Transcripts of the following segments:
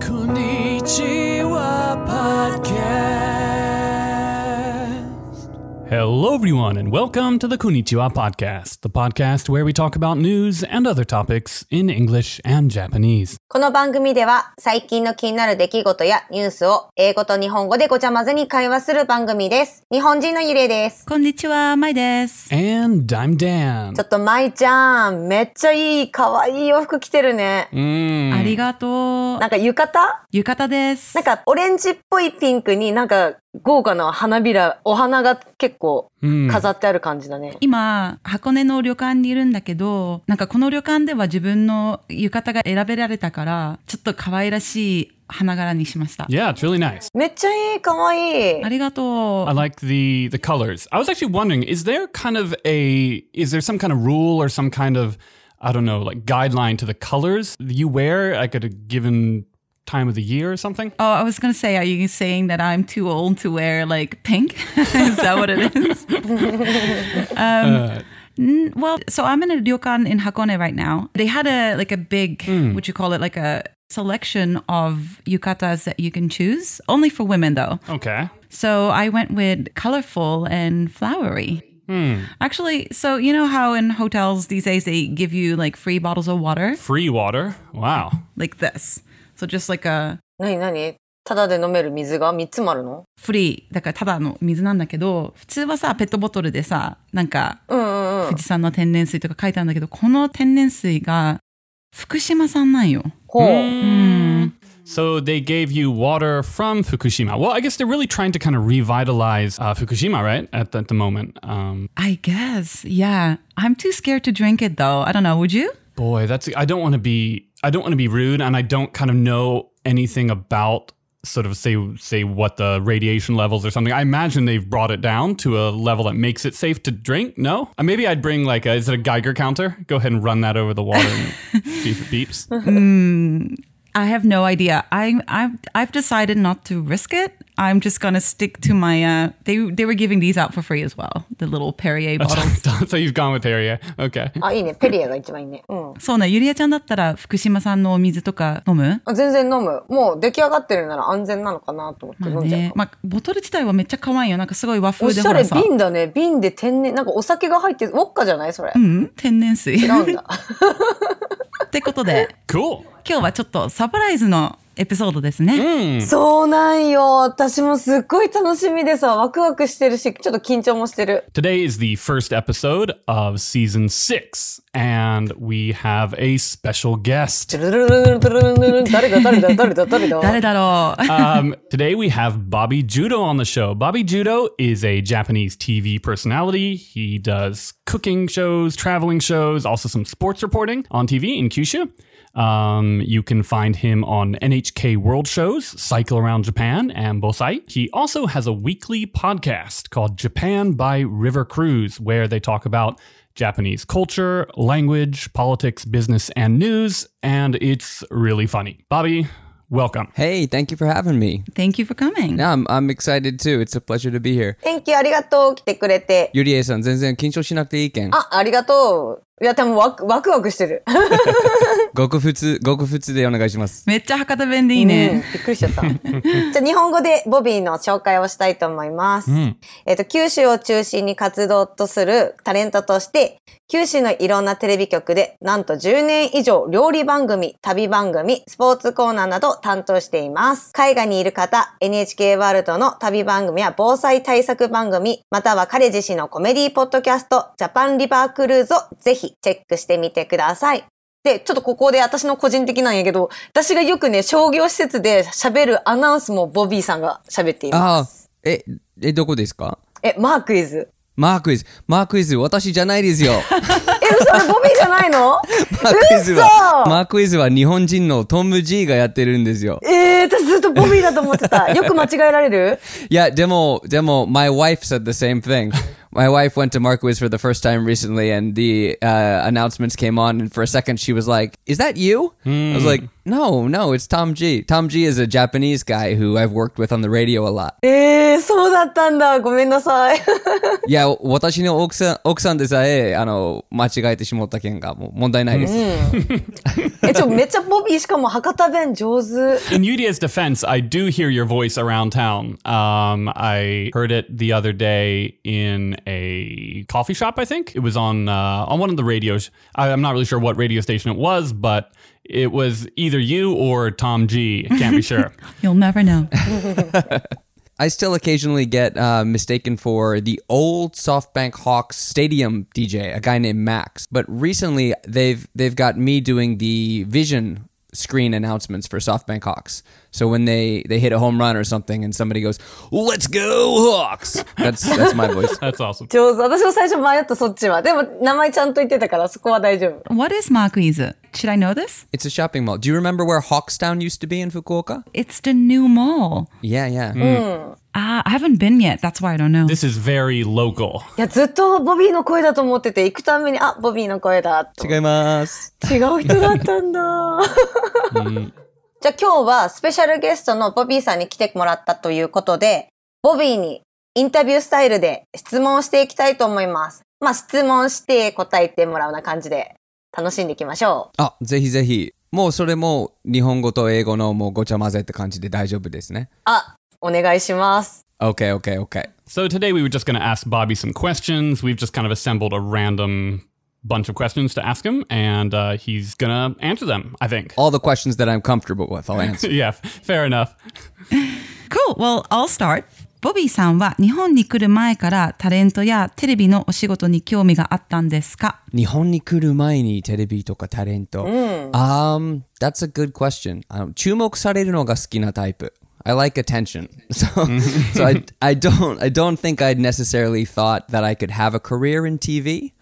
Konnichiwa Hello, everyone, and welcome to the Konnichiwa Podcast, the podcast where we talk about news and other topics in English and Japanese. この番組では最近の気になる出来事やニュースを英語と日本語でごちゃ混ぜに会話する番組です。日本人のゆりえです。こんにちは、まいです。And I'm Dan. ちょっとまいちゃん、めっちゃいい、かわいい洋服着てるね。Mm. ありがとう。なんか浴衣浴衣です。なんかオレンジっぽいピンクになんか豪華な花びら、お花が結構 Mm. 飾ってある感じだね。今、箱根の旅館にいるんだけど、なんかこの旅館では自分の浴衣が選べられたから、ちょっと可愛らしい花柄にしました。Yeah, it's really nice. めっちゃいい、かわいいあ。りがと I う。like the the colors. I was actually wondering, is there kind of a is there some kind of rule or some kind of I don't know, like guideline to the colors you wear like at a given time of the year or something? Oh, I was gonna say, are you saying that I'm too old to wear like pink? is that what it is? um, uh, n- well, so I'm in a ryokan in Hakone right now. They had a like a big, hmm. what you call it, like a selection of yukatas that you can choose. Only for women though. Okay. So I went with colorful and flowery. Hmm. Actually, so you know how in hotels these days they give you like free bottles of water, Free water. Wow. like this. So just like a なになにただで飲める水が3つもあるのフリーだからただの水なんだけど普通はさペットボトルでさなんかうんうんうん。富士山の天然水とか書いてあるんだけどこの天然水が福島産なんよ。ほう。So they gave you water from Fukushima. Well, I guess they're really trying to kind of revitalize uh, Fukushima, right? At the, at the moment. Um, I guess, yeah. I'm too scared to drink it though. I don't know. Would you? boy, that's I don't want to be I don't want to be rude, and I don't kind of know anything about sort of say say what the radiation levels or something. I imagine they've brought it down to a level that makes it safe to drink. No, uh, maybe I'd bring like a, is it a Geiger counter? Go ahead and run that over the water and see if it beeps. I have no idea. I I've I've decided not to risk it. I'm just gonna stick to my. Uh, they they were giving these out for free as well. The little Perrier bottles. so you've gone with Perrier. Okay. あ、いいね。ペリエが一番いいね。うん。そうね。ゆりえちゃんだったら福島産のお水とか飲む？あ全然飲む。もう出来上がってるなら安全なのかなと思ってまあ飲んじゃう。ね。まあボトル自体はめっちゃ可愛いよ。なんかすごい和おしゃれ風でほらさ。瓶だね。瓶で天然、なんかお酒が入ってる、ウォッカじゃないそれ？うん天然水。違うんだ。ってことで Cool. 今日はちょっとサプライズのエピソードですね。うん、そうなんよ。私もすっごい楽しみでさ、ワクワクしてるし、ちょっと緊張もしてる。Today is the first episode of season 6 and we have a special guest. 誰だ誰だ誰だ誰だ誰だろう um, Today we have Bobby Judo on the show. Bobby Judo is a Japanese TV personality. He does cooking shows, traveling shows, also some sports reporting on TV in Kyushu. Um, you can find him on NHK World Shows, Cycle Around Japan, and Bosai. He also has a weekly podcast called Japan by River Cruise, where they talk about Japanese culture, language, politics, business, and news, and it's really funny. Bobby, welcome. Hey, thank you for having me. Thank you for coming. Yeah, I'm, I'm excited too. It's a pleasure to be here. Thank you ありがとう。来てくれて。ゆりえさん、全然緊張しなくていいけん。あ、ありがとう。 いや、でもワクワクワクしてる。ごく普通、ごく普通でお願いします。めっちゃ博多弁でいいうんね。びっくりしちゃった。じゃあ日本語でボビーの紹介をしたいと思います。えっと、九州を中心に活動とするタレントとして、九州のいろんなテレビ局で、なんと10年以上料理番組、旅番組、スポーツコーナーなど担当しています。海外にいる方、NHK ワールドの旅番組や防災対策番組、または彼自身のコメディポッドキャスト、ジャパンリバークルーズをぜひチェックしてみてください。で、ちょっとここで私の個人的なんやけど、私がよくね、商業施設で喋るアナウンスもボビーさんが喋っていまあす。あ、え、え、どこですか？え、マークイズ。マークイズ。マークイズ、私じゃないですよ。え、嘘？れボビーじゃないの？マークイズは、嘘マークイズは日本人のトム・ジーがやってるんですよ。えー、私ずっとボビーだと思ってた。よく間違えられる？いや、でも、でも、my wife said the same thing. my wife went to MARK IS for the first time recently, and the uh, announcements came on, and for a second she was like, "Is that you?" Mm. I was hmm. like, "No, no, it's Tom G. Tom G is a Japanese guy who I've worked with on the radio a lot." Eh, yeah, 私の奥さん奥さんでさえあの間違えてしまった件がもう問題ないです。え、ちょめっちゃボビーしかも博多弁上手。In Yurie's defense, I do hear your voice around town. Um, I heard it the other day in a coffee shop. I think it was on uh, on one of the radios. I, I'm not really sure what radio station it was, but it was either you or Tom G. I can't be sure. You'll never know. I still occasionally get uh, mistaken for the old SoftBank Hawks stadium DJ, a guy named Max. But recently, they've they've got me doing the vision screen announcements for SoftBank Hawks. So when they they hit a home run or something, and somebody goes, "Let's go Hawks!" That's that's my voice. that's awesome. 上手。私も最初迷ったそっちは。でも名前ちゃんと言ってたからそこは大丈夫。What is MARK IS? Should I know this? It's a shopping mall. Do you remember where Hawkstown used to be in Fukuoka? It's the new mall. Yeah, yeah. うん。Ah, I haven't been yet. That's why I don't know. This is very local. いや、ずっとボビーの声だと思ってて、行くために、あ、ボビーの声だと。違います。違う人だったんだ。じゃあ今日はスペシャルゲストのボビーさんに来てもらったということで、ボビーにインタビュースタイルで質問をしていきたいと思います。まあ質問して答えてもらうような感じで楽しんでいきましょあ、ぜひぜひ。もうそれも日本語と英語のもうごちゃ混ぜって感じで大丈夫ですね。う。あ、お願いします。Okay, okay, okay. So today we were just going to ask Bobby some questions. We've just kind of assembled a random bunch of questions to ask him, and uh, he's going to answer them, I think. All the questions that I'm comfortable with, I'll answer. yeah, fair enough. Cool. Well, I'll start. ボビーさんは日本に来る前からタレントやテレビのお仕事に興味があったんですか日本に来る前にテレビとかタレント。Um, that's a good question. あの注目されるのが好きなタイプ。I like attention. So, so I, I don't, I don't think I'd necessarily thought that I could have a career in TV.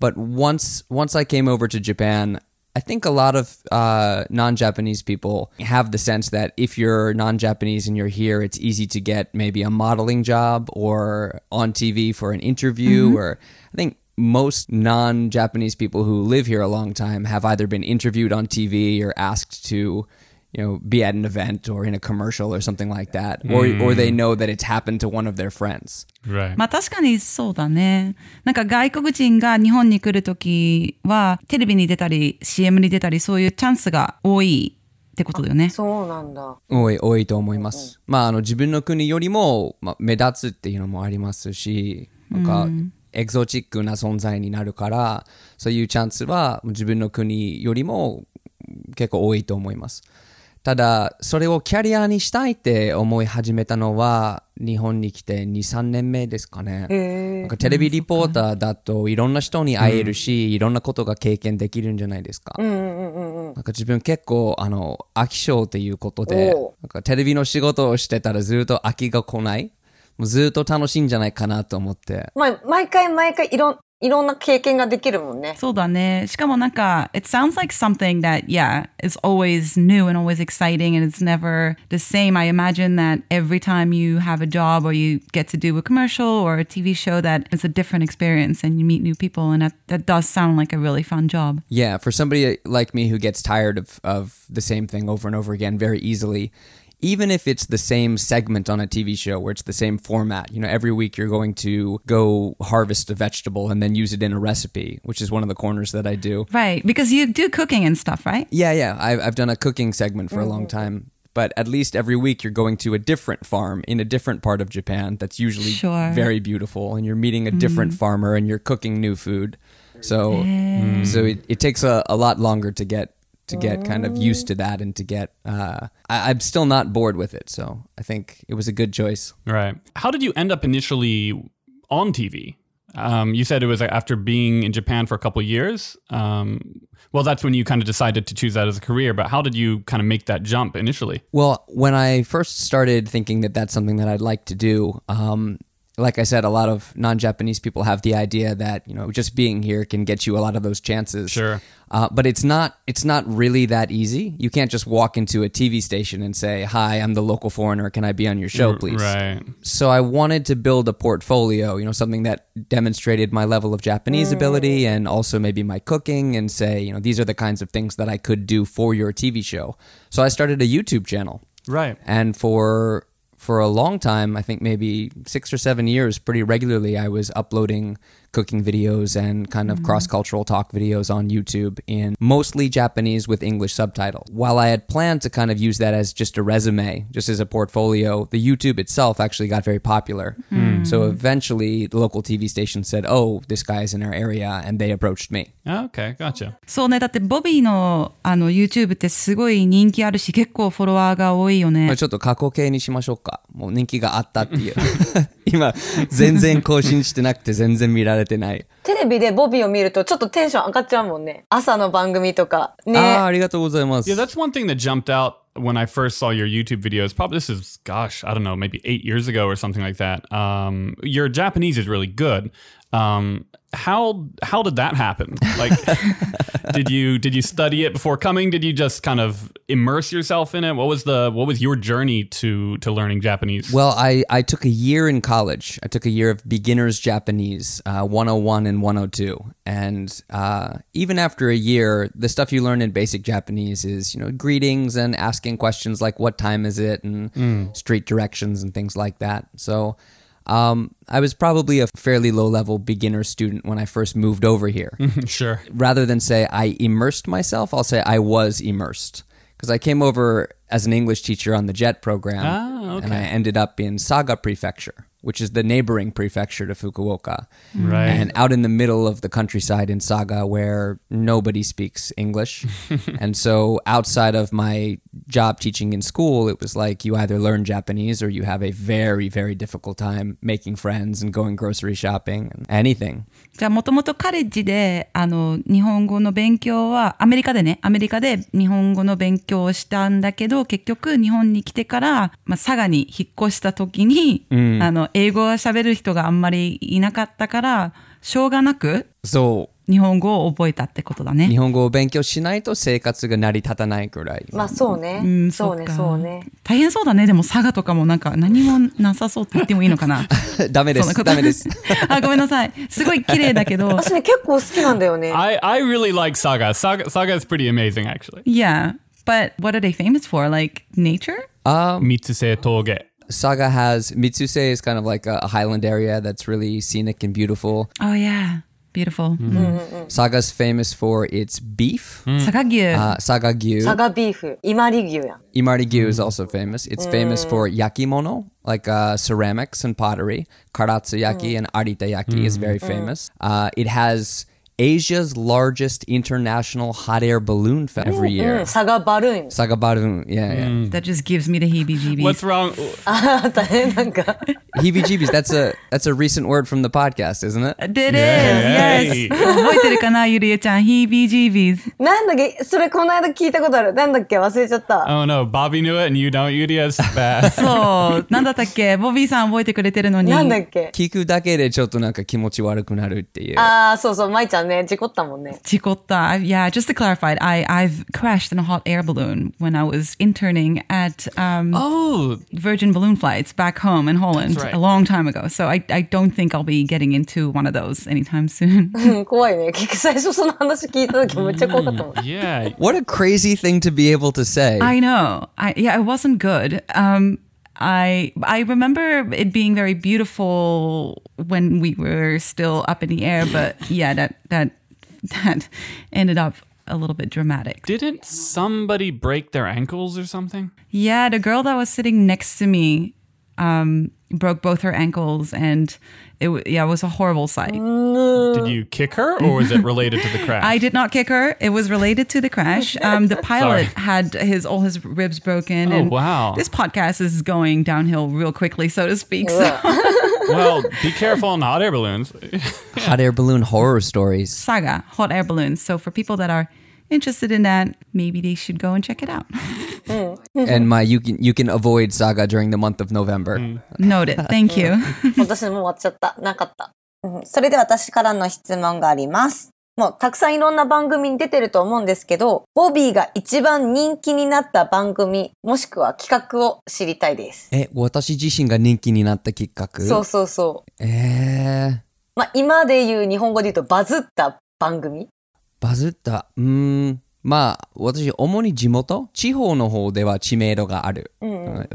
But once, once I came over to Japan, I think a lot of uh, non-Japanese people have the sense that if you're non-Japanese and you're here, it's easy to get maybe a modeling job or on TV for an interview. Or I think most non-Japanese people who live here a long time have either been interviewed on TV or asked to, you know, be at an event or in a commercial or something like that, or or they know that it's happened to one of their friends. Right. まあ確かにそうだね。なんか外国人が日本に来るときはテレビに出たり CM に出たりそういうチャンスが多いってことだよね。そうなんだ。多い多いと思います。まああの自分の国よりも、まあ、目立つっていうのもありますし、なんか、エキゾチックな存在になるから、そういうチャンスは自分の国よりも結構多いと思います。ただ、それをキャリアにしたいって思い始めたのは、日本に来て2、3年目ですかね。なんかテレビリポーターだといろんな人に会えるし、いろんなことが経験できるんじゃないですか。なんか自分結構あの飽き性っていうことでなんかテレビの仕事をしてたらずっと飽きが来ない。もうずっと楽しいんじゃないかなと思って。まあ、毎回毎回いろん、いろんな経験ができるもんね。そうだね。しかもなんか、it sounds like something that, yeah, is always new and always exciting and it's never the same. I imagine that every time you have a job or you get to do a commercial or a TV show that it's a different experience and you meet new people and that, that does sound like a really fun job. Yeah, for somebody like me who gets tired of, of the same thing over and over again very easily, even if it's the same segment on a TV show where it's the same format, you know, every week you're going to go harvest a vegetable and then use it in a recipe, which is one of the corners that I do. Right. Because you do cooking and stuff, right? Yeah, yeah. I've, I've done a cooking segment for a long mm-hmm. time. But at least every week you're going to a different farm in a different part of Japan that's usually Sure. very beautiful. And you're meeting a different mm-hmm. farmer and you're cooking new food. So mm, so it, it takes a, a lot longer to get to get kind of used to that and to get uh, I, I'm still not bored with it. So I think it was a good choice. Right. How did you end up initially on TV? Um, you said it was after being in Japan for a couple of years. Um, well, that's when you kind of decided to choose that as a career. But how did you kind of make that jump initially? Well, when I first started thinking that that's something that I'd like to do, um, like I said, a lot of non-Japanese people have the idea that you know just being here can get you a lot of those chances. Sure. Uh, but it's not. It's not really that easy. You can't just walk into a TV station and say, "Hi, I'm the local foreigner. Can I be on your show, please?" Right. So I wanted to build a portfolio. You know, something that demonstrated my level of Japanese ability and also maybe my cooking, and say, you know, these are the kinds of things that I could do for your TV show. So I started a YouTube channel. Right. And for for a long time, I think maybe six or seven years, pretty regularly, I was uploading cooking videos and kind of cross cultural talk videos on YouTube in mostly Japanese with English subtitle. While I had planned to kind of use that as just a resume, just as a portfolio, the YouTube itself actually got very popular. So eventually, the local TV station said, Oh, this guy is in our area, and they approached me. Okay, gotcha. そうね、だってボビーのあの YouTube ってすごい人気あるし、結構フォロワーが多いよねまあ。ちょっと過去形にしましょうか。 もう人気があったっていう。今、全然更新してなくて全然見られてない。テレビでボビーを見るとちょっとテンション上がっちゃうもんね。朝の番組とか。ね。ああ、ありがとうございます。Yeah, that's one thing that jumped out when I first saw your YouTube videos. Probably this is, gosh, I don't know, maybe eight years ago or something like that. Um, your Japanese is really good. Um, how how did that happen? Like, did you did you study it before coming? Did you just kind of immerse yourself in it? What was the what was your journey to to learning Japanese? Well, I, I took a year in college. I took a year of beginner's Japanese, uh, 101 and 102. And uh, even after a year, the stuff you learn in basic Japanese is, you know, greetings and asking questions like what time is it and street directions and things like that. So um, I was probably a fairly low level beginner student when I first moved over here. sure. rather than say I immersed myself, I'll say I was immersed. Because I came over as an English teacher on the JET program, Ah, okay. and I ended up in Saga Prefecture, which is the neighboring prefecture to Fukuoka. Right. And out in the middle of the countryside in Saga where nobody speaks English. and so outside of my job teaching in school, it was like you either learn Japanese or you have a very, very difficult time making friends and going grocery shopping and anything. じゃあもともとカレッジであの日本語の勉強はアメリカでねアメリカで日本語の勉強をしたんだけど結局日本に来てから、まあ、佐賀に引っ越した時に、あの英語を喋る人があんまりいなかったからしょうがなく So 日本語を覚えたってことだね。日本語を勉強しないと生活が成り立たないくらい。まあそうね。うんそうね、そうね。大変そうだねでも佐賀とかもなんか何もなさそうって言ってもいいのかなダメです。ダメです。あごめんなさいすごい綺麗だけど私ね、結構好きなんだよね。I, I really like Saga. Saga Saga is pretty amazing actually. Yeah but what are they famous for like nature? Mitsuse Toge. Saga has Mitsuse is kind of like a, a highland area that's really scenic and beautiful. Oh yeah Beautiful. Mm-hmm. Mm. Mm-hmm. Saga's famous for its beef. Mm. Sagagyu. Uh, sagagyu. Saga beef. Imari-gyu. Imari-gyu mm. is also famous. It's mm. famous for yakimono, like uh, ceramics and pottery. Karatsuyaki mm. and aritayaki is mm. very mm. famous. Uh, it has Asia's largest international hot air balloon fest every うん、 year. 佐賀バルーン。 Saga Barun, yeah, yeah. That just gives me the heebie-jeebies. What's wrong? あったね、なんか。 Heebie-jeebies. That's a that's a recent word from the podcast, isn't it? It is, Yay. yes. 覚えてるかな、ゆりえちゃん。heebie-jeebies. なんだっけそれこの間聞いたことある。なんだっけ忘れちゃった。 Oh no, Bobby knew it and you don't. Yuri is bad. そう。なんだったっけボビーさん覚えてくれてるのに。なんだっけ聞くだけでちょっとなんか気持ち悪くなるっていう。ああ、そうそう、舞ちゃん ね、事故ったもんね。事故った。Yeah, just to clarify, I, I've crashed in a hot air balloon when I was interning at um, oh, Virgin Balloon Flights back home in Holland That's right. a long time ago. So I, I don't think I'll be getting into one of those anytime soon. うん怖いね。結局最初その話聞いた時めっちゃ怖かったもん。 yeah. What a crazy thing to be able to say. I know. I yeah, it wasn't good. Um I I remember it being very beautiful when we were still up in the air, but yeah, that that that ended up a little bit dramatic. Didn't somebody break their ankles or something? Yeah, the girl that was sitting next to me um broke both her ankles and it yeah, it was a horrible sight. Did you kick her or was it related to the crash? I did not kick her. It was related to the crash. Um, the pilot had his all his ribs broken. Oh, and wow. This podcast is going downhill real quickly, so to speak. So. well, be careful on hot air balloons. Hot air balloon horror stories. Saga, hot air balloons. So for people that are interested in that, maybe they should go and check it out. and my you can you can avoid saga during the month of November. Noted. Thank you. 私も終わっちゃった。なかった。うんそれで私からの質問があります。もうたくさんいろんな番組に出てると思うんですけど、ボビーが一番人気になった番組、もしくは企画を知りたいです。え、私自身が人気になったきっかけそうそうそう。えー、まあ今で言う日本語で言うとバズった番組？バズった？うーん。まあ、私、主に地元地方の方では知名度がある。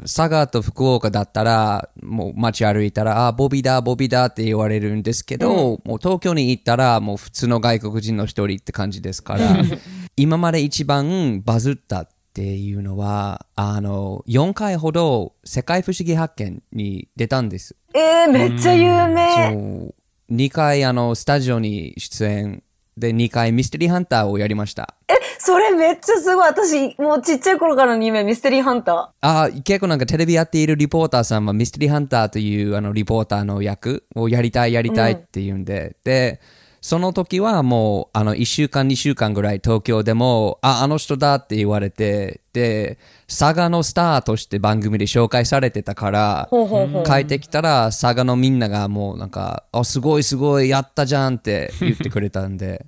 佐賀と福岡だったら、もう街歩いたら、あ、ボビーだ、ボビーだって言われるんですけど、もう東京に行ったら、もう普通の外国人の一人って感じですから、今まで一番バズったっていうのは、あの、4回ほど世界不思議発見に出たんです。えー、めっちゃ有名。そう2回あのスタジオに出演で2回ミステリーハンターをやりました。それめっちゃすごい。私、もうちっちゃい頃からの夢、ミステリーハンタあ結構なんかテレビやっているリポーターさんはミステリーハンターというあのリポーターの役をやりたいやりたいっていうんで、でその時はもうあの1週間2週間ぐらい東京でもああの人だって言われてで佐賀のスターとして番組で紹介されてたからほうほうほう。帰ってきたら佐賀のみんながもうなんか「あすごいすごいやったじゃん」って言ってくれたんで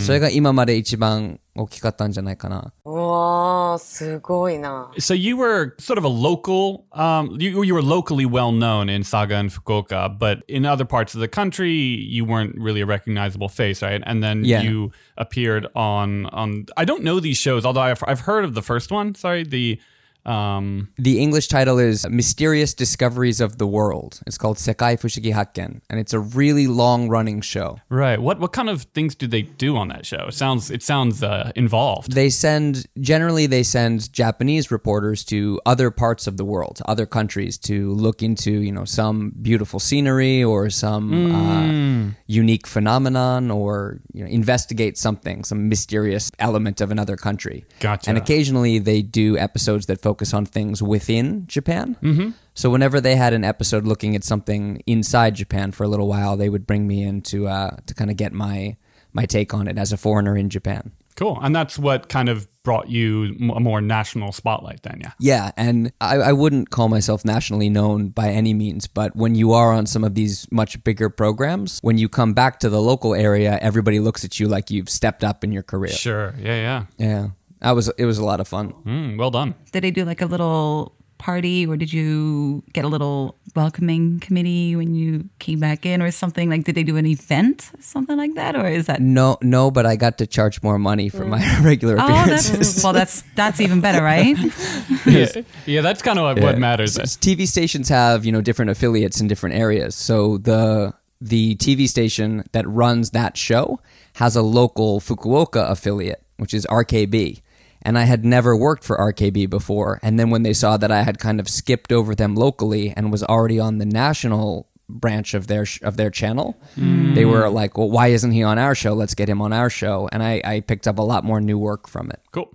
それが今まで一番大きかったんじゃないかな。ー。うわー、すごいな。 So you were sort of a local, um, you, you were locally well known in Saga and Fukuoka, but in other parts of the country, you weren't really a recognizable face, right? And then Yeah. you appeared on on. I don't know these shows, although I've, I've heard of the first one. Sorry, the um, The English title is Mysterious Discoveries of the World. It's called Sekai Fushigi Hakken, and it's a really long running show. right. What what kind of things do they do on that show? It sounds it sounds uh, involved. They send, generally, they send Japanese reporters to other parts of the world, other countries, to look into, you know, some beautiful scenery or some uh, unique phenomenon or, you know, investigate something, some mysterious element of another country. Gotcha. And occasionally they do episodes that focus on things within Japan. Mm-hmm. So whenever they had an episode looking at something inside Japan for a little while, they would bring me in to uh, to kind of get my my take on it as a foreigner in Japan. Cool, and that's what kind of brought you a more national spotlight. Then, yeah. Yeah, and I, I wouldn't call myself nationally known by any means, but when you are on some of these much bigger programs, when you come back to the local area, everybody looks at you like you've stepped up in your career. Sure. Yeah. Yeah. Yeah, that was it was a lot of fun. Mm, well done. Did they do like a little party or did you get a little welcoming committee when you came back in or something? Like, did they do an event, something like that? Or is that. No, no, but I got to charge more money for my regular Oh, appearances. that's well. That's that's even better, right? yeah, yeah, that's kind of what, what matters. S- TV stations have you know different affiliates in different areas. So the the TV station that runs that show has a local Fukuoka affiliate, which is RKB. And I had never worked for RKB before. And then when they saw that I had kind of skipped over them locally and was already on the national branch of their sh- of their channel, they were like, "Well, why isn't he on our show? Let's get him on our show." And I, I picked up a lot more new work from it. Cool.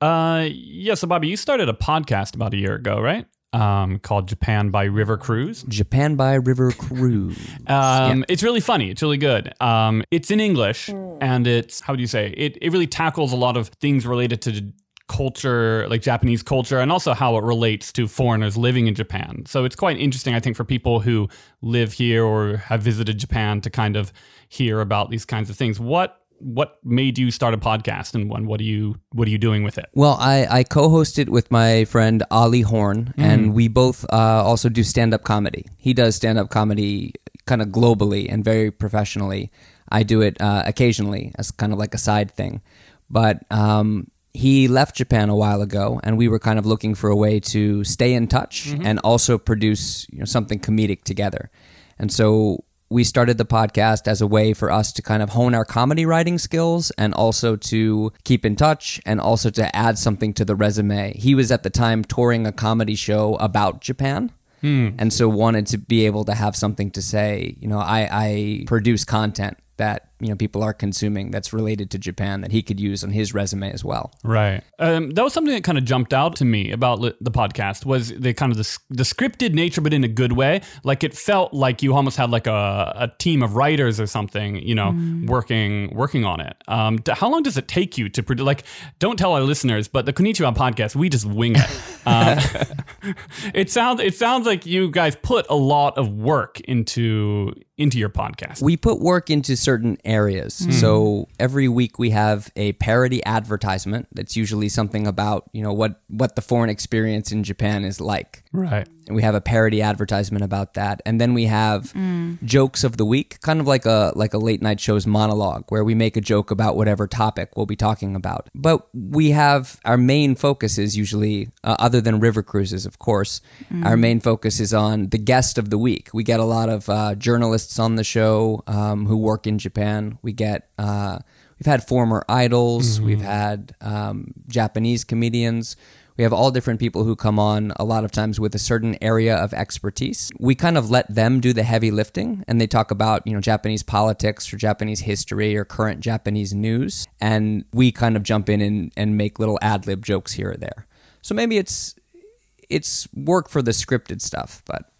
Uh, yeah. So, Bobby, you started a podcast about a year ago, right? Um, called Japan by River Cruise. Japan by River Cruise. Um, It's really funny. It's really good. Um, it's in English, and it's how do you say it? It really tackles a lot of things related to culture, like Japanese culture, and also how it relates to foreigners living in Japan. So it's quite interesting, I think, for people who live here or have visited Japan to kind of hear about these kinds of things. What what made you start a podcast, and when, what are you what are you doing with it? Well, I, I co-host it with my friend Olly Horn, and we both uh, also do stand-up comedy. He does stand-up comedy kind of globally and very professionally. I do it uh, occasionally as kind of like a side thing, but um, he left Japan a while ago, and we were kind of looking for a way to stay in touch and also produce you know, something comedic together. And so we started the podcast as a way for us to kind of hone our comedy writing skills and also to keep in touch and also to add something to the resume. He was at the time touring a comedy show about Japan. Hmm. And so wanted to be able to have something to say, you know, I, I produce content that you know people are consuming that's related to Japan that he could use on his resume as well. Right. Um, that was something that kind of jumped out to me about li- the podcast was the kind of the, the scripted nature, but in a good way. Like it felt like you almost had like a, a team of writers or something, you know, working working on it. Um, d- how long does it take you to produce? Like, don't tell our listeners, but the Konnichiwa podcast, we just wing it. Um, it sounds it sounds like you guys put a lot of work into into your podcast. We put work into certain areas. Hmm. So every week we have a parody advertisement that's usually something about, you know, what what the foreign experience in Japan is like. Right. And we have a parody advertisement about that. And then we have jokes of the week, kind of like a like a late night show's monologue where we make a joke about whatever topic we'll be talking about. But we have our main focus is usually uh, other than river cruises, of course, our main focus is on the guest of the week. We get a lot of uh, journalists on the show um, who work in Japan. We get uh, we've had former idols, we've had um, Japanese comedians. We have all different people who come on a lot of times with a certain area of expertise. We kind of let them do the heavy lifting and they talk about, you know, Japanese politics or Japanese history or current Japanese news. And we kind of jump in and, and make little ad lib jokes here or there. So maybe it's it's work for the scripted stuff, but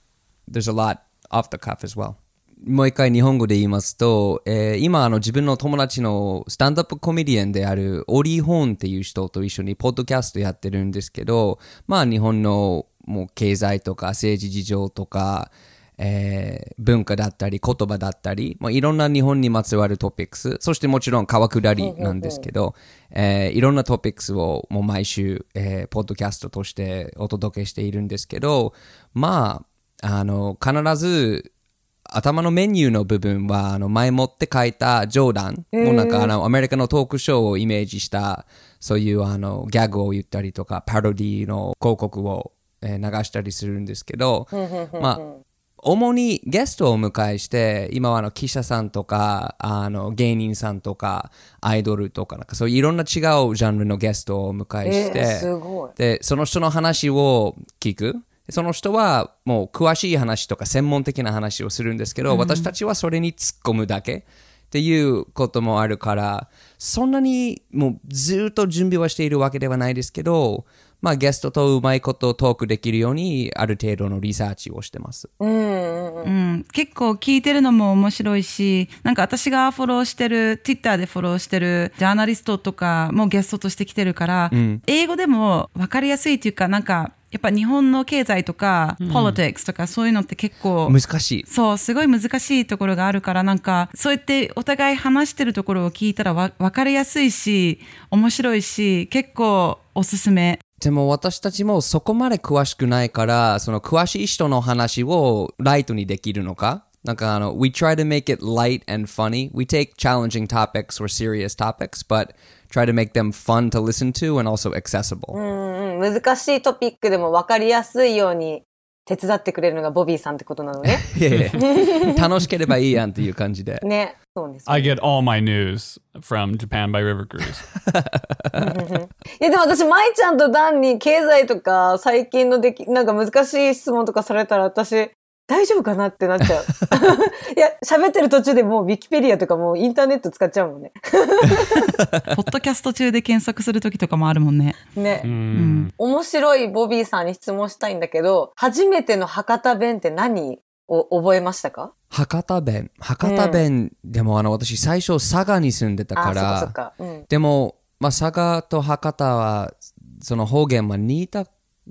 there's a lot off the cuff as well. もう一回日本語で言いますと、えー今あの自分の友達のスタンダップコメディアンであるオリー・ホーンっていう人と一緒にポッドキャストやってるんですけど、まあ日本のもう経済とか政治事情とか、えー文化だったり言葉だったり、まあ、いろんな日本にまつわるトピックス、そしてもちろん川下りなんですけど、えーいろんなトピックスをもう毎週、えーポッドキャストとしてお届けしているんですけど、まあ、あの、必ず頭のメニューの部分は、あの、前もって書いた冗談、もうなんかあの、アメリカのトークショーをイメージした、そういうあの、ギャグを言ったりとか、パロディの広告を、えー流したりするんですけど、まあ、主にゲストをお迎えして、今はあの記者さんとか、あの芸人さんとか、アイドルとか、なんかそういういろんな違うジャンルのゲストをお迎えして、えーで、その人の話を聞く。その人はもう詳しい話とか専門的な話をするんですけど、私たちはそれに突っ込むだけっていうこともあるから、そんなにもうずっと準備はしているわけではないですけど、まあゲストとうまいことトークできるようにある程度のリサーチをしてます。うん、結構聞いてるのも面白いしなんか私がフォローしてる Twitter でフォローしてるジャーナリストとかもゲストとして来てるから、英語でも分かりやすいっていうかなんかやっぱ日本の経済とか、politics とかそういうのって結構難しい。そうすごい難しいところがあるからなんかそうやってお互い話してるところを聞いたらわ分かりやすいし面白いし結構おすすめでも私たちもそこまで詳しくないから、その詳しい人の話をライトにできるのか？なんかあの、we try to make it light and funny. We take challenging topics or serious topics, but try to make them fun to listen to and also accessible. うんうん難しいトピックでも分かりやすいように手伝ってくれるのがボビーさんってことなのね。いやいや 楽しければいいやんっていう感じで。ね。そうです。I get all my news from Japan by River Cruise. いやでも私、舞ちゃんとダンに経済とか最近のでき、なんか難しい質問とかされたら私、大丈夫かなってなっちゃう。いや、喋ってる途中でもうウィキペディアとかもうインターネット使っちゃうもんね。ポッドキャスト中で検索する時とかもあるもんねね。うん面白いボビーさんに質問したいんだけど、初めての博多弁って何を覚えましたか？博多弁。博多弁、でもあの、私最初佐賀に住んでたかあ、そっかそか。うん。でも、まあ、佐賀と博多は、その方言は似た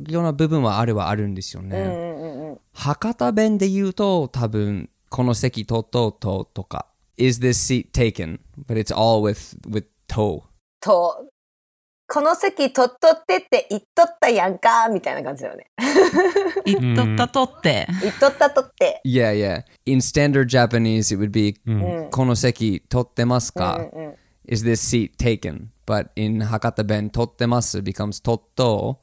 ような部分はあるはあるんですよね。うんうんうんうん。博多弁で言うと多分この席取っとうととか Is this seat taken? But it's all with, with とと、この席取っとってって言っとったやんか、みたいな感じだよね。言っとったとって、言っとったとって。Yeah, yeah. In standard Japanese, it would be この席取ってますか、うんうん。Is this seat taken? But in 博多弁取ってます becomes 取っと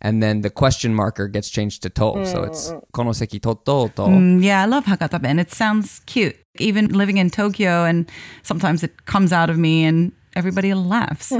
and then the question marker gets changed to と so it's この席取っとうと Mm, yeah, I love Hakata Ben. It sounds cute. Even living in Tokyo, and sometimes it comes out of me, and everybody laughs.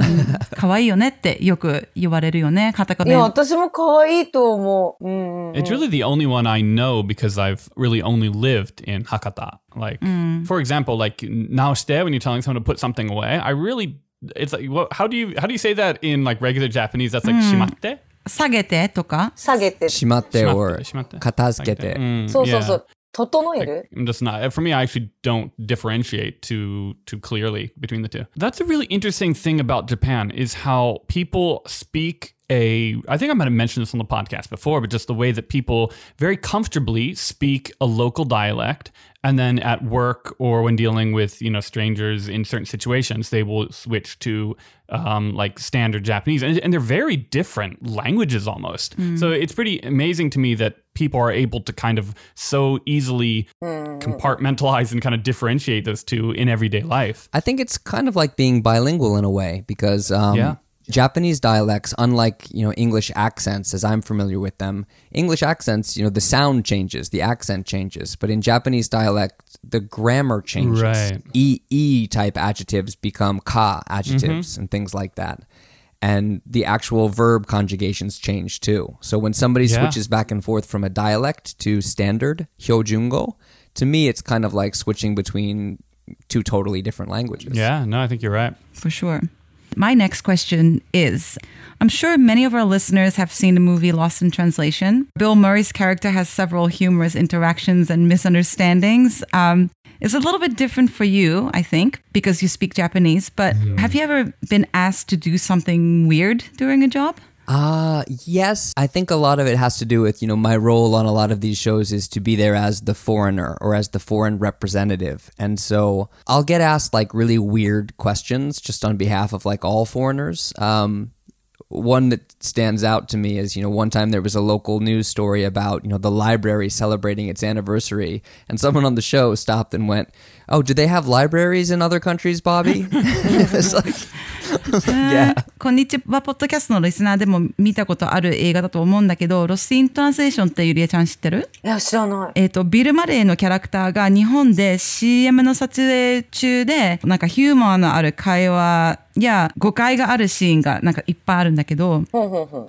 可愛いよねってよく言われるよね、カタカいや、ナ。私も可愛いと思う。うんうん。 It's really the only one I know because I've really only lived in Hakata. Like, for example, like naoshite when you're telling someone to put something away, I really, it's like, what, how do you how do you say that in like regular Japanese? That's like shimatte. 下げてとか。下げて。しまってしまって or しまって片付けて。 Mm, そうそうそ yeah. う。整える I'm just not. For me, I actually don't differentiate too too clearly between the two. That's a really interesting thing about Japan is how people speak a. I think I might have mentioned this on the podcast before, but just the way that people very comfortably speak a local dialect, and then at work or when dealing with you know strangers in certain situations, they will switch to um, like standard Japanese, and, and they're very different languages almost. So it's pretty amazing to me that people are able to kind of so easily compartmentalize and kind of differentiate those two in everyday life. I think it's kind of like being bilingual in a way because um, Yeah. Japanese dialects, unlike you know English accents, as I'm familiar with them, English accents, you know, the sound changes, the accent changes, but in Japanese dialect, the grammar changes. Right. E e type adjectives become ka adjectives mm-hmm. and things like that. And the actual verb conjugations change too. So when somebody Yeah. switches back and forth from a dialect to standard hyojungo, to me it's kind of like switching between two totally different languages. Yeah, no, I think you're right. For sure. My next question is I'm sure many of our listeners have seen the movie Lost in Translation. Bill Murray's character has several humorous interactions and misunderstandings. Um, it's a little bit different for you, I think, because you speak Japanese. But have you ever been asked to do something weird during a job? Uh yes. I think a lot of it has to do with, you know, my role on a lot of these shows is to be there as the foreigner or as the foreign representative. And so I'll get asked like really weird questions just on behalf of like all foreigners. Um one that stands out to me is, you know, one time there was a local news story about, you know, the library celebrating its anniversary, and someone on the show stopped and went, "Oh, do they have libraries in other countries, Bobby?" it's like, yeah. こんにちは、ポッドキャストのリスナーでも見たことある映画だと思うんだけど、ロスイントランスレーションってゆりえちゃん知ってる？いや、知らない。えっ、と、ビル・マレーのキャラクターが日本で CM の撮影中で、なんかヒューモアのある会話や誤解があるシーンがなんかいっぱいあるんだけど。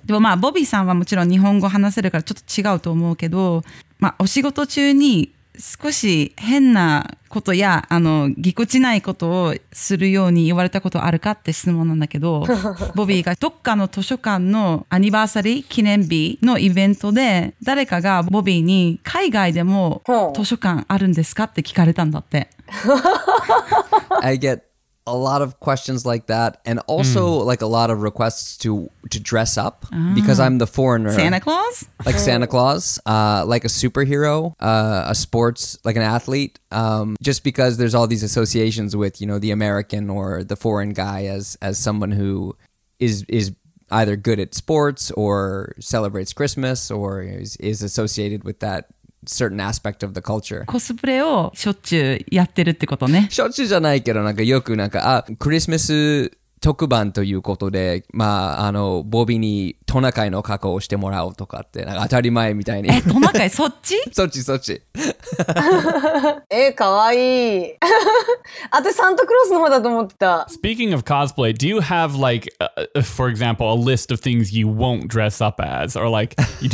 でもまあ、ボビーさんはもちろん日本語話せるからちょっと違うと思うけど、まあ、お仕事中に少し変なことや、あの、ぎこちないことをするように言われたことあるかって質問なんだけど、ボビーがどっかの図書館のアニバーサリー記念日のイベントで、誰かがボビーに海外でも図書館あるんですかって聞かれたんだって。I get a lot of questions like that and also like a lot of requests to to dress up because I'm the foreigner. Santa Claus? like Santa Claus uh, like a superhero uh, a sports like an athlete um, just because there's all these associations with you know the American or the foreign guy as as someone who is is either good at sports or celebrates Christmas or is, is associated with that certain aspect of the culture コスプレをしょっちゅうやってるってことね。しょっちゅうじゃないけど、なんかよくなんか、あ、クリスマス特番ということで、まあ、あの、ボビにトナカイの加工をしてもらおうとかって、なんか当たり前みたいに。え、トナカイそっちそっちそっち。えー、かわいい。あてサンタクロースの方だと思ってた。 Speaking of cosplay, do you have like, uh, uh, for example, a list of things you won't dress up as, or like you,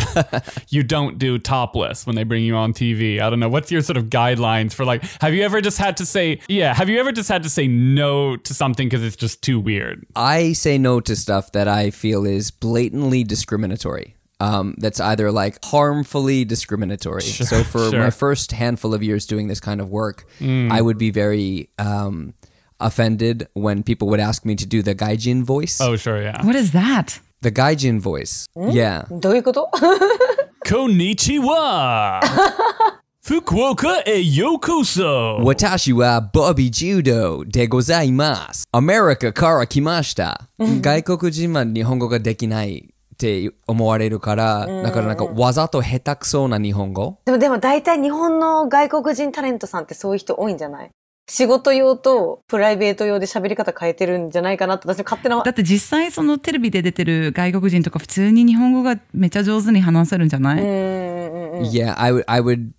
you don't do topless when they bring you on TV? I don't know. What's your sort of guidelines for like? Have you ever just had to say, yeah? Have you ever just had to say no to something because it's just too weird? I say no to stuff that I feel is blatantly discriminatory. Um, that's either like harmfully discriminatory. so for sure. my first handful of years doing this kind of work, I would be very um, offended when people would ask me to do the gaijin voice. Oh, sure, yeah. What is that? The gaijin voice. Yeah. どういうこと Konnichiwa. Fukuoka e yokoso. 私はボビー・ジュドでございます。アメリカから来ました。外国人は日本語ができないって思われるから、だからなんかわざと下手くそな日本語。でも、でも大体日本の外国人タレントさんってそういう人多いんじゃない？仕事用とプライベート用で喋り方変えてるんじゃないかなって私の勝手なだって実際そのテレビで出てる外国人とか普通に日本語がめっちゃ上手に話せるんじゃない、Yeah, I would I would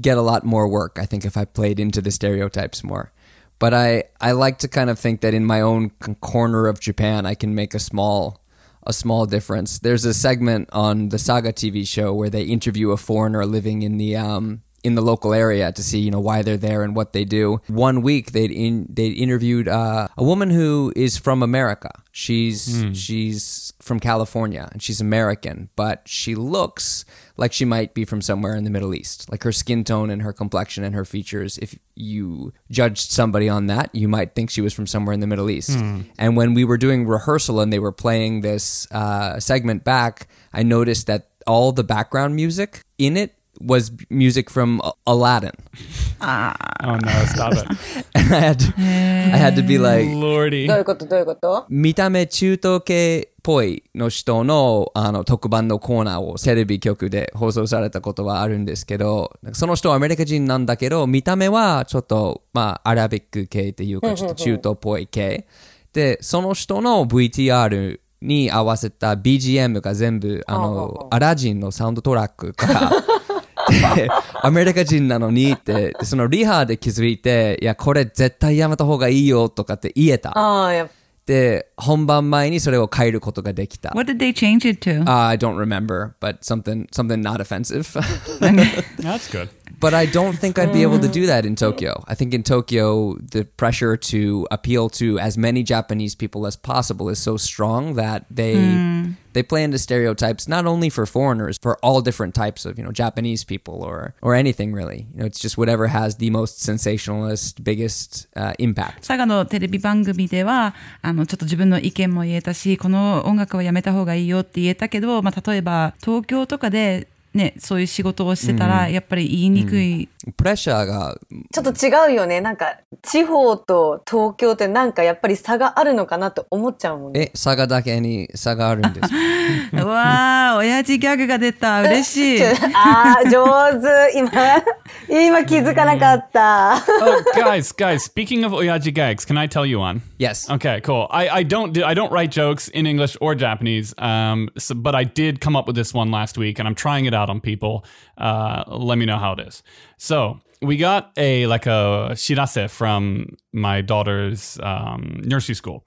get a lot more work, I think, if I played into the stereotypes more. But I, I like to kind of think that in my own corner of Japan, I can make a small a small difference. There's a segment on the Saga TV show where they interview a foreigner living in the um, in the local area to see you know why they're there and what they do. One week they'd in, they'd interviewed uh, a woman who is from America. She's she's from California and she's American, but she looks like she might be from somewhere in the Middle East. Like her skin tone and her complexion and her features. If you judged somebody on that, you might think she was from somewhere in the Middle East. And when we were doing rehearsal and they were playing this uh, segment back, I noticed that all the background music in it was music from A- Aladdin. Oh no, stop it. And I had to, I had to be like, Lordy. どういうことどういうこと見た目中東系っ ぽいの人のあの特番のコーナーをテレビ局で放送されたことはあるんですけど、その人はアメリカ人なんだけど、見た目はちょっと、まあ、アラビック系っていうか、ちょっと中東っぽい系。で、その人の VTR に合わせた BGM が全部、あの、アラジンのサウンドトラックから、で、アメリカ人なのにって、でそのリハで気づいて、いや、これ絶対やめた方がいいよとかって言えた。ああ、やっぱで、本番前にそれを変えることができた。 What did they change it to? Uh, I don't remember, but something something not offensive. That's good. but I don't think I'd be able to do that in Tokyo. I think in Tokyo, the pressure to appeal to as many Japanese people as possible is so strong that they they play into stereotypes not only for foreigners, for all different types of you know Japanese people or or anything really. You know, it's just whatever has the most sensationalist, biggest uh, impact. 佐賀のテレビ番組ではあのちょっと自分の意見も言えたしこの音楽はやめた方がいいよって言えたけど、まあ、例えば東京とかで、 ね、そういう仕事をしてたら、やっぱり言いにくい、プレッシャーが。ちょっと違うよね。なんか、地方と東京ってなんかやっぱり差があるのかなって思っちゃうもんね。え、差がだけに差があるんです。うわー親父ギャグが出た嬉しいああ、上手。今、今気づかなかった。Oh, guys, guys. Speaking of oyaji gags, can I tell you one? Yes. Okay, cool. I, I don't do I don't write jokes in English or Japanese, um, so, but I did come up with this one last week, and I'm trying it out on people. Uh, let me know how it is. So we got a like a shirase from my daughter's um, nursery school,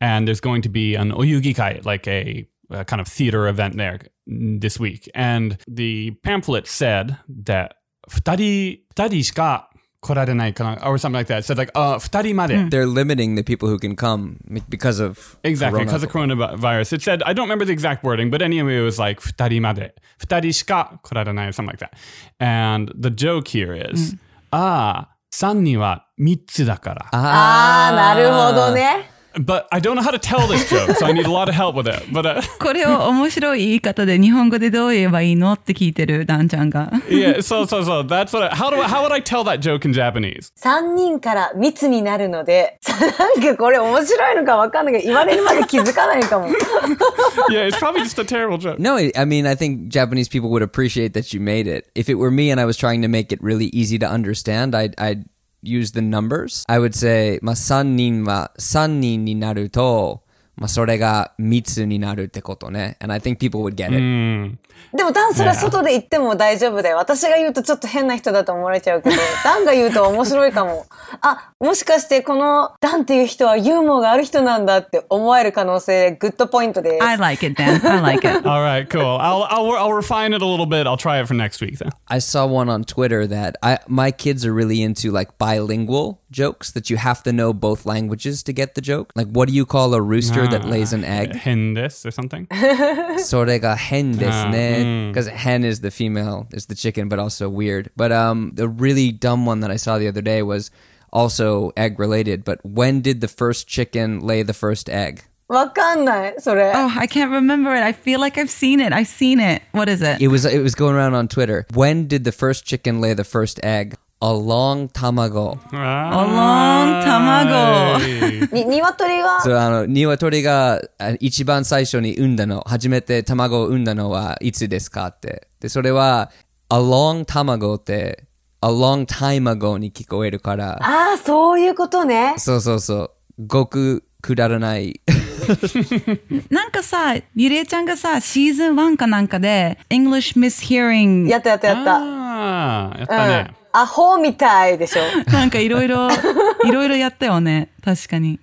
and there's going to be an oyugi kai, like a, a kind of theater event there mm, this week, and the pamphlet said that 二人二人しか 来られないかな or something like that. It said like uh 二人まで。 They're limiting the people who can come because of Exactly, corona. because of coronavirus. It said, I don't remember the exact wording, but anyway, it was like, 二人まで。二人しか来られない or something like that. And the joke here is, ああ、三人は三つだから。ああ、なるほどね。 But I don't know how to tell this joke, so I need a lot of help with it. But uh, これを面白い言い方で日本語でどう言えばいいのって聞いてるダンちゃんが yeah, so so so that's what. I, how do I, how would I tell that joke in Japanese? 3人から密になるので、なんかこれ面白いのかわかんないけど、言われるまで気づかないかも。 Yeah, it's probably just a terrible joke. No, I I mean, I think Japanese people would appreciate that you made it. If it were me and I was trying to make it really easy to understand, I'd, I'd use the numbers. I would say, まあ、3人は3人になると、まあ、それが密になるってことね。And I think people would get it. Mm. でもダンそれは外で言っても大丈夫だよ。私が言うとちょっと変な人だと思われちゃうけど、ダンが言うと面白いかも。あ、もしかしてこのダンっていう人はユーモアがある人なんだって思える可能性、グッドポイントです。I like it Dan I like it All right, cool. I'll, I'll I'll refine it a little bit. I'll try it for next week then. I saw one on Twitter that I my kids are really into like bilingual jokes that you have to know both languages to get the joke. Like what do you call a rooster that lays an egg? Hendis or something. それが変ですね. Because hen is the female, is the chicken, but also weird. But um, the really dumb one that I saw the other day was also egg related. But when did the first chicken lay the first egg? わかんない、それ。 Oh I can't remember it I feel like I've seen it I've seen it What is it? It was it was going around on Twitter. When did the first chicken lay the first egg? A long tamago. long tamago. Hey. に、鶏が、そうあの鶏があ一番最初に産んだの初めて卵を産んだのはいつですかってでそれは a long 卵って a long time ago に聞こえるからああ、そういうことね。そうそうそうごくくだらない なんかさゆりえちゃんがさシーズン1かなんかで English mishearing やったやったやった。Ah, やったね。アホみたいでしょ。なんかいろいろ、いろいろやったよね。確かに。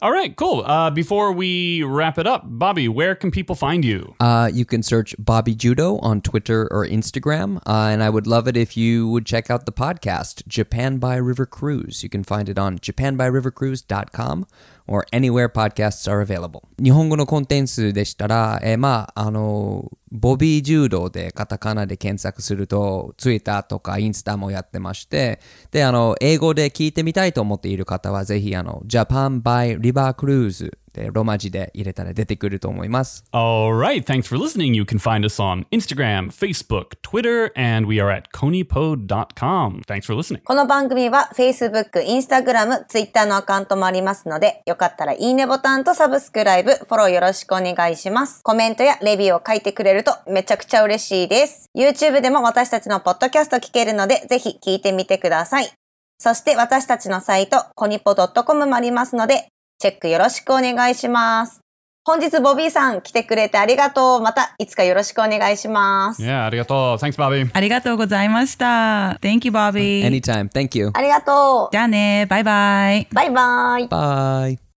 All right, cool. Uh, before we wrap it up, Bobby, where can people find you? Uh, you can search Bobby Judo on Twitter or Instagram. Uh, and I would love it if you would check out the podcast, Japan by River Cruise. You can find it on japanbyrivercruise.com or anywhere podcasts are available. 日本語のコンテンツでしたら、えーまあ、あの、 ボビー柔道でカタカナで検索すると、ツイッターとかインスタもやってまして、で、あの、英語で聞いてみたいと思っている方は、ぜひ、あの、Japan by River Cruise でロマ字で入れたら出てくると思います。All right, thanks for listening. You can find us on Instagram, Facebook, Twitter, and we are at conipod.com. Thanks for listening. この番組は Facebook、Instagram、Twitter のアカウントもありますので、よかったらいいねボタンとサブスクライブ、フォローよろしくお願いします。コメントやレビューを書いてくれるとめちゃくちゃ嬉しいです。YouTube でも私たちのポッドキャスト聞けるので、ぜひ聞いてみてください。そして私たちのサイト、コニポ .com もありますので、チェックよろしくお願いします。本日ボビーさん来てくれてありがとう。またいつかよろしくお願いします。Yeah, arigato. Thanks, Bobby. ありがとうございました。Thank you, Bobby. Anytime. Thank you. ありがとう。じゃあね。バイバイ。バイバイ。Bye.